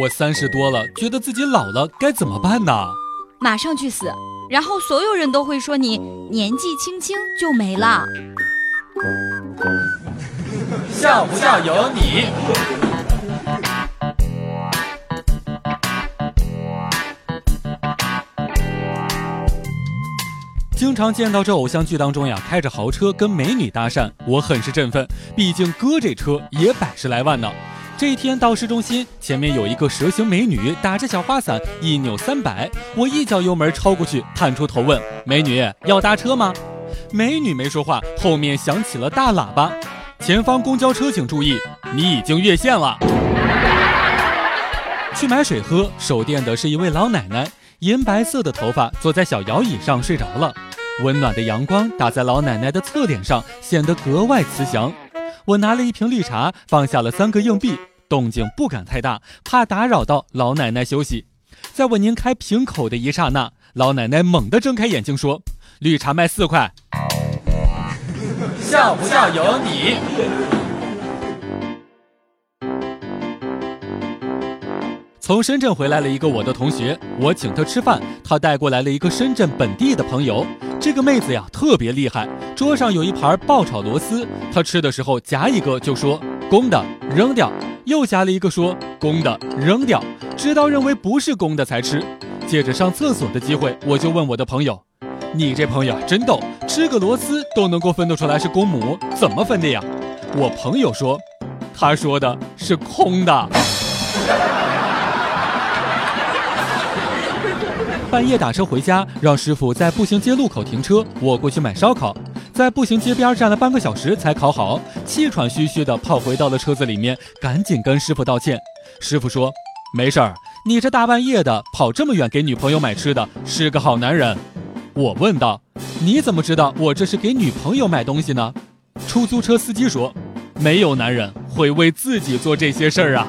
我三十多了，觉得自己老了，该怎么办呢？马上去死，然后所有人都会说你年纪轻轻就没了。像不像有你？经常见到这偶像剧当中呀，开着豪车跟美女搭讪，我很是振奋。毕竟哥这车也百十来万呢。这一天到市中心，前面有一个蛇形美女打着小花伞，一扭三百，我一脚油门超过去，探出头问美女要搭车吗？美女没说话，后面响起了大喇叭：前方公交车请注意，你已经越线了。去买水喝，手电的是一位老奶奶，银白色的头发，坐在小摇椅上睡着了。温暖的阳光打在老奶奶的侧脸上，显得格外慈祥。我拿了一瓶绿茶，放下了三个硬币，动静不敢太大，怕打扰到老奶奶休息。在我拧开瓶口的一刹那，老奶奶猛地睁开眼睛说：“绿茶卖四块，像不像有你？”从深圳回来了一个我的同学，我请他吃饭，他带过来了一个深圳本地的朋友。这个妹子呀特别厉害，桌上有一盘爆炒螺丝，她吃的时候夹一个就说公的扔掉，又夹了一个说公的扔掉，直到认为不是公的才吃。借着上厕所的机会，我就问我的朋友：“你这朋友真逗，吃个螺丝都能够分得出来是公母，怎么分的呀？”我朋友说：“他说的是空的。”半夜打车回家，让师傅在步行街路口停车，我过去买烧烤。在步行街边站了半个小时才烤好，气喘吁吁的跑回到了车子里面，赶紧跟师傅道歉。师傅说：“没事儿，你这大半夜的跑这么远给女朋友买吃的，是个好男人。”我问道：“你怎么知道我这是给女朋友买东西呢？”出租车司机说：“没有男人会为自己做这些事儿啊。”